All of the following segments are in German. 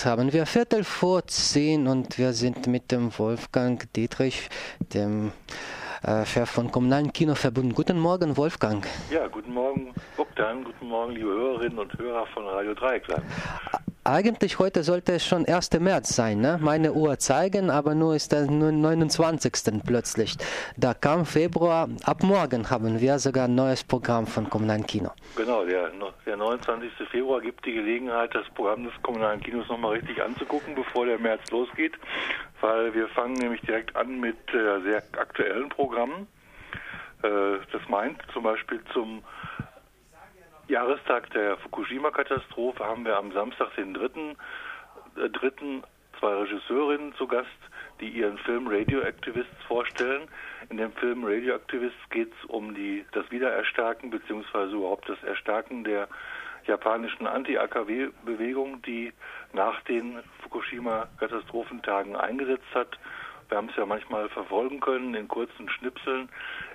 Jetzt haben wir Viertel vor zehn und wir sind mit dem Wolfgang Dietrich, dem äh, Chef von Kommunalen Kino verbunden. Guten Morgen, Wolfgang. Ja, guten Morgen, Bogdan. Guten Morgen, liebe Hörerinnen und Hörer von Radio Dreieckland. Eigentlich heute sollte es schon 1. März sein, ne? meine Uhr zeigen, aber nur ist der 29. plötzlich. Da kam Februar, ab morgen haben wir sogar ein neues Programm von Kommunalen Kino. Genau, der, der 29. Februar gibt die Gelegenheit, das Programm des Kommunalen Kinos nochmal richtig anzugucken, bevor der März losgeht, weil wir fangen nämlich direkt an mit äh, sehr aktuellen Programmen. Äh, das meint zum Beispiel zum Jahrestag der Fukushima-Katastrophe haben wir am Samstag, den 3. Äh, 3. zwei Regisseurinnen zu Gast, die ihren Film Radioactivists vorstellen. In dem Film Radioactivists geht es um die, das Wiedererstarken bzw. überhaupt das Erstarken der japanischen Anti-AKW-Bewegung, die nach den Fukushima-Katastrophentagen eingesetzt hat wir haben es ja manchmal verfolgen können in kurzen Schnipseln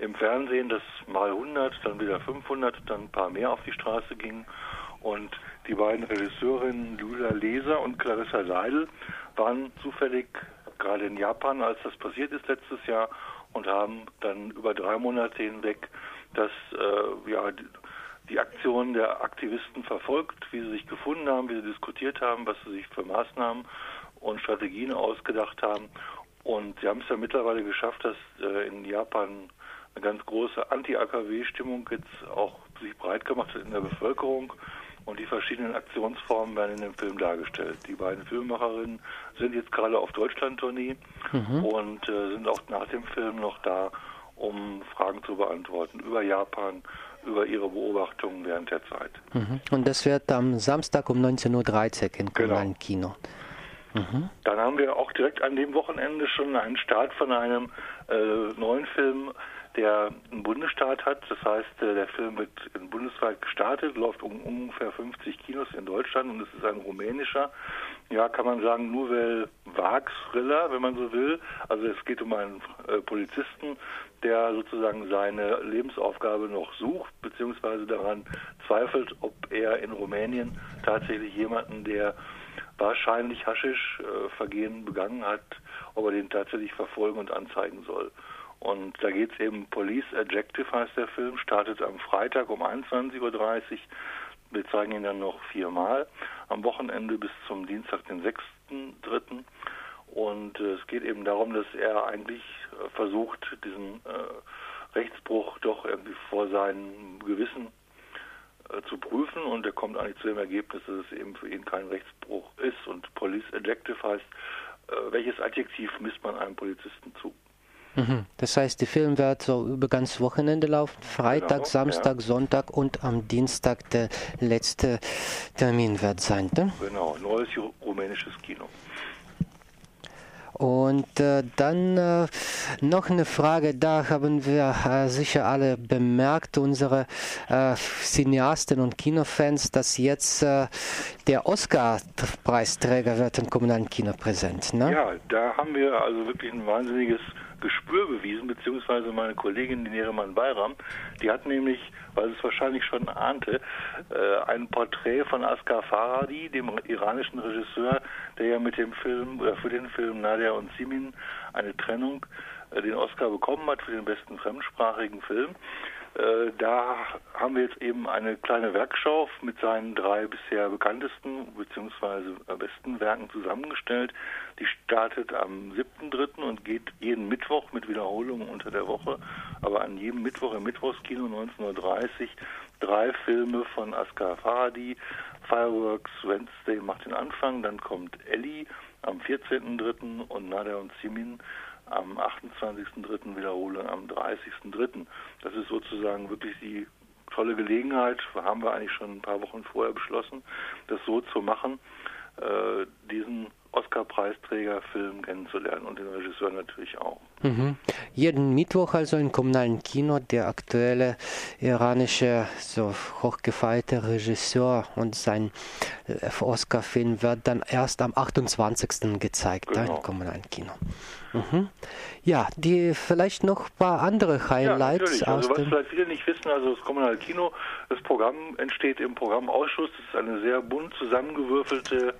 im Fernsehen, dass mal 100, dann wieder 500, dann ein paar mehr auf die Straße gingen. Und die beiden Regisseurinnen Lula Leser und Clarissa Seidel waren zufällig gerade in Japan, als das passiert ist letztes Jahr, und haben dann über drei Monate hinweg das, äh, ja, die, Aktionen der Aktivisten verfolgt, wie sie sich gefunden haben, wie sie diskutiert haben, was sie sich für Maßnahmen und Strategien ausgedacht haben. Und sie haben es ja mittlerweile geschafft, dass äh, in Japan eine ganz große Anti-AKW-Stimmung jetzt auch sich breit gemacht hat in der Bevölkerung. Und die verschiedenen Aktionsformen werden in dem Film dargestellt. Die beiden Filmemacherinnen sind jetzt gerade auf Deutschland-Tournee mhm. und äh, sind auch nach dem Film noch da, um Fragen zu beantworten über Japan, über ihre Beobachtungen während der Zeit. Mhm. Und das wird am Samstag um 19.30 Uhr im genau. Kino. Mhm. Dann haben wir auch direkt an dem Wochenende schon einen Start von einem äh, neuen Film, der einen Bundesstaat hat. Das heißt, äh, der Film wird bundesweit gestartet, läuft um ungefähr 50 Kinos in Deutschland und es ist ein rumänischer, ja, kann man sagen, Nouvelle Vague Thriller, wenn man so will. Also es geht um einen äh, Polizisten, der sozusagen seine Lebensaufgabe noch sucht, beziehungsweise daran zweifelt, ob er in Rumänien tatsächlich jemanden, der wahrscheinlich Haschisch-Vergehen begangen hat, ob er den tatsächlich verfolgen und anzeigen soll. Und da geht es eben, Police Adjective heißt der Film, startet am Freitag um 21.30 Uhr. Wir zeigen ihn dann noch viermal am Wochenende bis zum Dienstag, den 6.3. Und äh, es geht eben darum, dass er eigentlich äh, versucht, diesen äh, Rechtsbruch doch irgendwie vor seinem Gewissen äh, zu prüfen und er kommt eigentlich zu dem Ergebnis, dass es eben für ihn kein Rechtsbruch ist. Und Police Adjective heißt, äh, welches Adjektiv misst man einem Polizisten zu? Mhm. Das heißt, der Film wird so über ganz Wochenende laufen, Freitag, genau, Samstag. Sonntag und am Dienstag der letzte Termin wird sein. Ne? Genau, neues rumänisches Kino. Und äh, dann äh, noch eine Frage, da haben wir äh, sicher alle bemerkt, unsere äh, Cineasten und Kinofans, dass jetzt äh, der Oscar-Preisträger wird im kommunalen Kino präsent. Ne? Ja, da haben wir also wirklich ein wahnsinniges Gespür bewiesen, beziehungsweise meine Kollegin, Nereman Bayram, die hat nämlich, weil sie es wahrscheinlich schon ahnte, äh, ein Porträt von Asghar Farhadi, dem iranischen Regisseur, der ja mit dem Film oder für den Film Nadia und Simin eine Trennung äh, den Oscar bekommen hat für den besten fremdsprachigen Film. Äh, da haben wir jetzt eben eine kleine Werkschau mit seinen drei bisher bekanntesten bzw. besten Werken zusammengestellt. Die startet am 7.3. und geht jeden Mittwoch mit Wiederholungen unter der Woche, aber an jedem Mittwoch im Mittwochskino 19.30 Uhr drei Filme von Asghar Farhadi. Fireworks Wednesday macht den Anfang, dann kommt Ellie am 14.3. und Nadia und Simin am 28.3. Wiederholung am 30.3. Das ist sozusagen wirklich die tolle Gelegenheit, haben wir eigentlich schon ein paar Wochen vorher beschlossen, das so zu machen, äh, diesen Oscar-Preisträger-Film kennenzulernen und den Regisseur natürlich auch. Mhm. Jeden Mittwoch also im kommunalen Kino der aktuelle iranische, so hochgefeierte Regisseur und sein äh, Oscar-Film wird dann erst am 28. gezeigt genau. im kommunalen Kino. Mhm. Ja, die vielleicht noch ein paar andere Highlights ja, also, was vielleicht viele nicht wissen, also das kommunale Kino, das Programm entsteht im Programmausschuss. Das ist eine sehr bunt zusammengewürfelte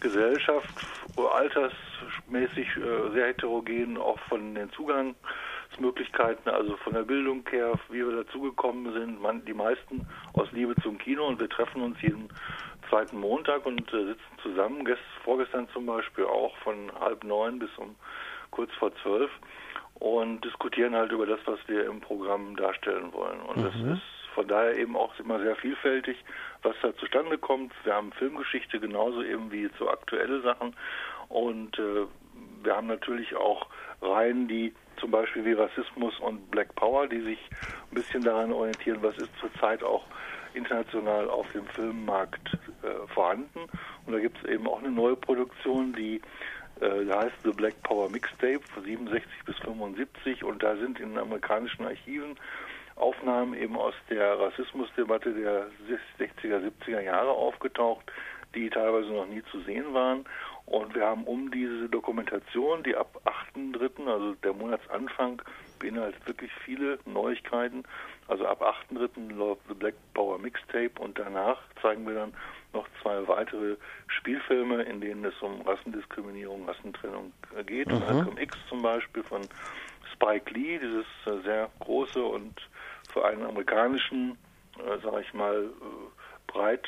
Gesellschaft, altersmäßig äh, sehr heterogen, auch von den Zugangsmöglichkeiten, also von der Bildung her, wie wir dazugekommen sind. Man, die meisten aus Liebe zum Kino und wir treffen uns jeden zweiten Montag und äh, sitzen zusammen. Gest, vorgestern zum Beispiel auch von halb neun bis um kurz vor zwölf und diskutieren halt über das, was wir im Programm darstellen wollen. Und mhm. das ist von daher eben auch immer sehr vielfältig, was da zustande kommt. Wir haben Filmgeschichte genauso eben wie so aktuelle Sachen und äh, wir haben natürlich auch Reihen, die zum Beispiel wie Rassismus und Black Power, die sich ein bisschen daran orientieren, was ist zurzeit auch international auf dem Filmmarkt äh, vorhanden. Und da gibt es eben auch eine neue Produktion, die äh, heißt The Black Power Mixtape von 67 bis 75 und da sind in amerikanischen Archiven Aufnahmen eben aus der Rassismusdebatte der 60er, 70er Jahre aufgetaucht, die teilweise noch nie zu sehen waren. Und wir haben um diese Dokumentation, die ab 8.3., also der Monatsanfang, beinhaltet wirklich viele Neuigkeiten. Also ab 8.3. läuft The Black Power Mixtape und danach zeigen wir dann noch zwei weitere Spielfilme, in denen es um Rassendiskriminierung, Rassentrennung geht. Mhm. Malcolm X zum Beispiel von Spike Lee, dieses äh, sehr große und für einen amerikanischen, äh, sage ich mal, äh, breit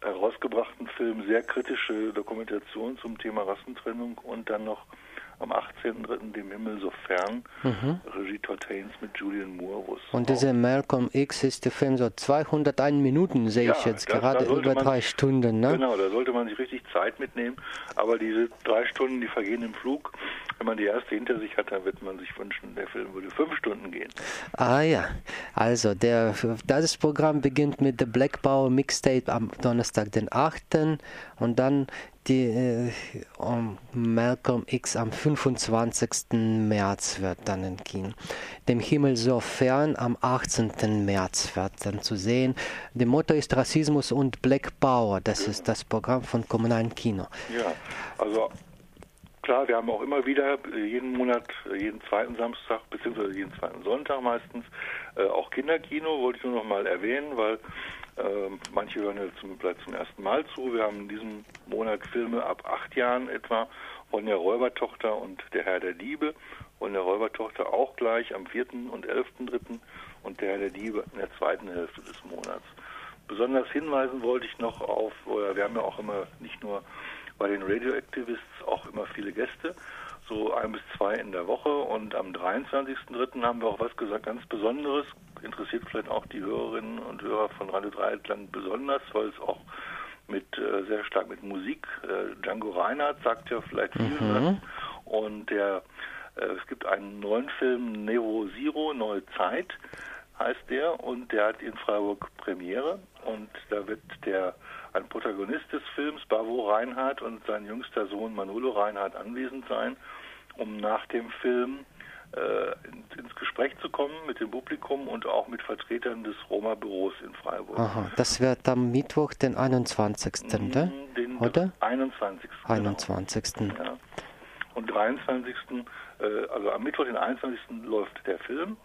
herausgebrachten Film sehr kritische Dokumentation zum Thema Rassentrennung und dann noch am 18.03. dem Himmel so fern, mhm. Regie Todd Haynes mit Julian Moore. Und dieser Malcolm X ist der Film so 201 Minuten, sehe ja, ich jetzt, das, gerade über drei sich, Stunden. Ne? Genau, da sollte man sich richtig Zeit mitnehmen, aber diese drei Stunden, die vergehen im Flug. Wenn man die erste hinter sich hat, dann wird man sich wünschen, der Film würde fünf Stunden gehen. Ah ja, also der, das Programm beginnt mit der Black Power Mixtape am Donnerstag, den 8. und dann die äh, um Malcolm X am 25. März wird dann in Kino. Dem Himmel so fern am 18. März wird dann zu sehen. Der Motto ist Rassismus und Black Power. Das ist das Programm von Kommunalen Kino. Ja, also klar, wir haben auch immer wieder jeden Monat, jeden zweiten Samstag beziehungsweise jeden zweiten Sonntag meistens äh, auch Kinderkino. Wollte ich nur noch mal erwähnen, weil ähm, manche hören ja zum, vielleicht zum ersten Mal zu. Wir haben in diesem Monat Filme ab acht Jahren etwa. von der Räubertochter und Der Herr der Diebe. von der Räubertochter auch gleich am 4. und 11.3. und Der Herr der Diebe in der zweiten Hälfte des Monats. Besonders hinweisen wollte ich noch auf, wir haben ja auch immer nicht nur bei den Radioactivists auch immer viele Gäste, so ein bis zwei in der Woche. Und am 23.03. haben wir auch was gesagt, ganz Besonderes. Interessiert vielleicht auch die Hörerinnen und Hörer von Radio Dreieckland besonders, weil es auch mit äh, sehr stark mit Musik. Äh, Django Reinhardt sagt ja vielleicht viel. Mhm. Und der, äh, es gibt einen neuen Film, Nero Zero, Neue Zeit heißt der, und der hat in Freiburg Premiere. Und da wird der ein Protagonist des Films, Bavo Reinhardt, und sein jüngster Sohn Manolo Reinhardt anwesend sein um nach dem Film äh, ins Gespräch zu kommen mit dem Publikum und auch mit Vertretern des Roma-Büros in Freiburg. Aha, das wird am Mittwoch, den 21. Mhm, den, oder? 21. 21. Genau. Ja. Und 23. Äh, also am Mittwoch, den 21. läuft der Film.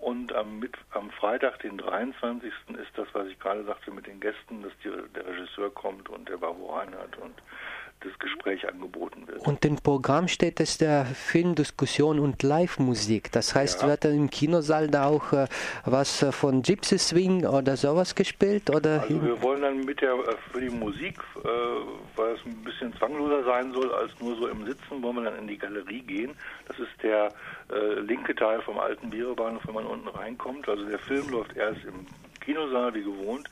Und am, am Freitag, den 23. ist das, was ich gerade sagte mit den Gästen, dass die, der Regisseur kommt und der Babo Reinhardt und das Gespräch angeboten wird. Und im Programm steht es der Filmdiskussion und Live-Musik. Das heißt, ja. wird dann im Kinosaal da auch äh, was äh, von Gypsy Swing oder sowas gespielt? Oder also wir wollen dann mit der äh, für die Musik, äh, weil es ein bisschen zwangloser sein soll als nur so im Sitzen, wollen wir dann in die Galerie gehen. Das ist der äh, linke Teil vom alten Bierebahnhof, wenn man unten reinkommt. Also der Film läuft erst im Kinosaal wie gewohnt.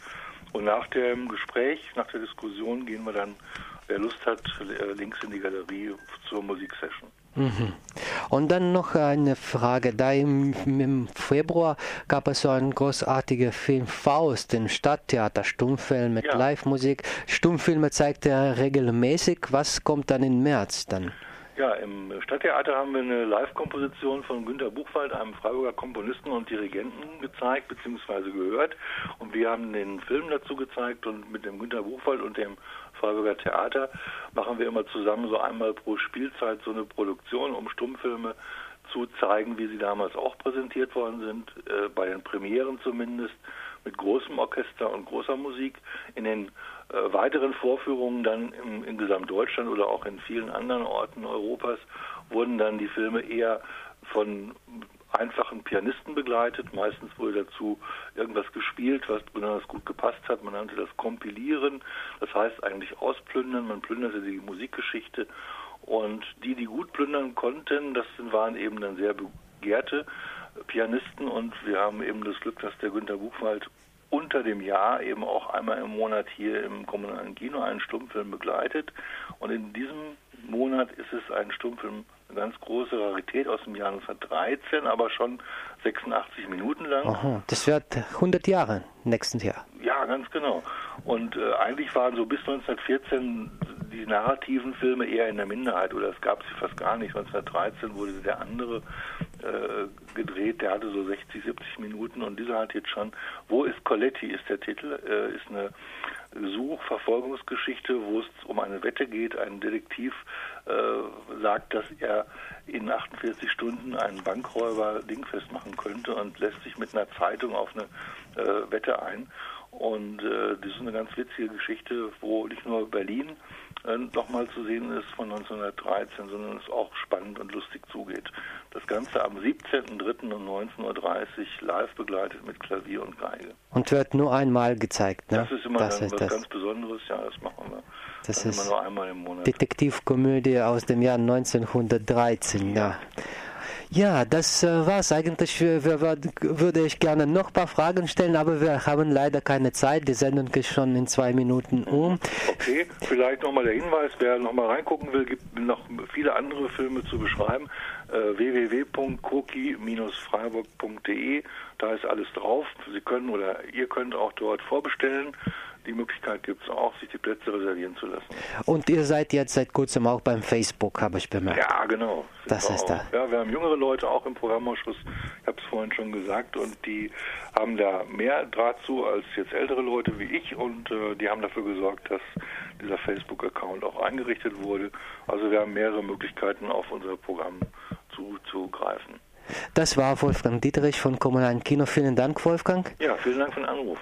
Und nach dem Gespräch, nach der Diskussion gehen wir dann wer Lust hat, äh, links in die Galerie zur Musiksession. Mhm. Und dann noch eine Frage. Da im, im, Februar gab es so einen großartigen Film Faust im Stadttheater, Stummfilm mit ja. Live-Musik. Stummfilme zeigt er regelmäßig. Was kommt dann im März dann? Ja, im Stadttheater haben wir eine Live-Komposition von Günter Buchwald, einem Freiburger Komponisten und Dirigenten, gezeigt bzw. gehört. Und wir haben den Film dazu gezeigt und mit dem Günter Buchwald und dem Freiburger Theater machen wir immer zusammen so einmal pro Spielzeit so eine Produktion, um Stummfilme zu zeigen, wie sie damals auch präsentiert worden sind, äh, bei den Premieren zumindest, mit großem Orchester und großer Musik. In den äh, weiteren Vorführungen dann im, in Gesamtdeutschland oder auch in vielen anderen Orten Europas wurden dann die Filme eher von einfachen Pianisten begleitet. Meistens wurde dazu irgendwas gespielt, was besonders gut gepasst hat. Man nannte das Kompilieren. Das heißt eigentlich ausplündern. Man plünderte die Musikgeschichte. Und die, die gut plündern konnten, das waren eben dann sehr begehrte Pianisten. Und wir haben eben das Glück, dass der Günter Buchwald unter dem Jahr eben auch einmal im Monat hier im kommunalen Kino einen Stummfilm begleitet. Und in diesem Monat ist es ein Stummfilm eine ganz große Rarität aus dem Jahr 1913, aber schon 86 Minuten lang. Aha, das wird 100 Jahre nächstes Jahr. Ja, ganz genau. Und äh, eigentlich waren so bis 1914 die narrativen Filme eher in der Minderheit oder es gab sie fast gar nicht. 1913 wurde der andere äh, gedreht, der hatte so 60, 70 Minuten und dieser hat jetzt schon Wo ist Coletti ist der Titel, äh, ist eine Suchverfolgungsgeschichte, wo es um eine Wette geht. Ein Detektiv äh, sagt, dass er in 48 Stunden einen Bankräuber dingfest machen könnte und lässt sich mit einer Zeitung auf eine äh, Wette ein. Und äh, das ist eine ganz witzige Geschichte, wo nicht nur Berlin nochmal zu sehen ist von 1913, sondern es auch spannend und lustig zugeht. Das Ganze am 17.03. um 19.30 Uhr live begleitet mit Klavier und Geige. Und wird nur einmal gezeigt, ne? Das ist immer das dann ist was das. ganz Besonderes, ja, das machen wir. Das dann ist immer nur einmal im Monat. Detektivkomödie aus dem Jahr 1913, ja. Ja, das äh, war's eigentlich. Würde ich gerne noch ein paar Fragen stellen, aber wir haben leider keine Zeit. Die Sendung ist schon in zwei Minuten um. Okay, vielleicht nochmal der Hinweis, wer nochmal reingucken will, gibt noch viele andere Filme zu beschreiben. Äh, www.koki-freiburg.de, da ist alles drauf. Sie können oder ihr könnt auch dort vorbestellen. Die Möglichkeit gibt es auch, sich die Plätze reservieren zu lassen. Und ihr seid jetzt seit kurzem auch beim Facebook, habe ich bemerkt. Ja, genau. Das ist da. Ja, wir haben jüngere Leute auch im Programmausschuss, ich habe es vorhin schon gesagt, und die haben da mehr Draht zu als jetzt ältere Leute wie ich und äh, die haben dafür gesorgt, dass dieser Facebook-Account auch eingerichtet wurde. Also wir haben mehrere Möglichkeiten auf unser Programm zuzugreifen. Das war Wolfgang Dietrich von Kommunalen Kino. Vielen Dank, Wolfgang. Ja, vielen Dank für den Anruf.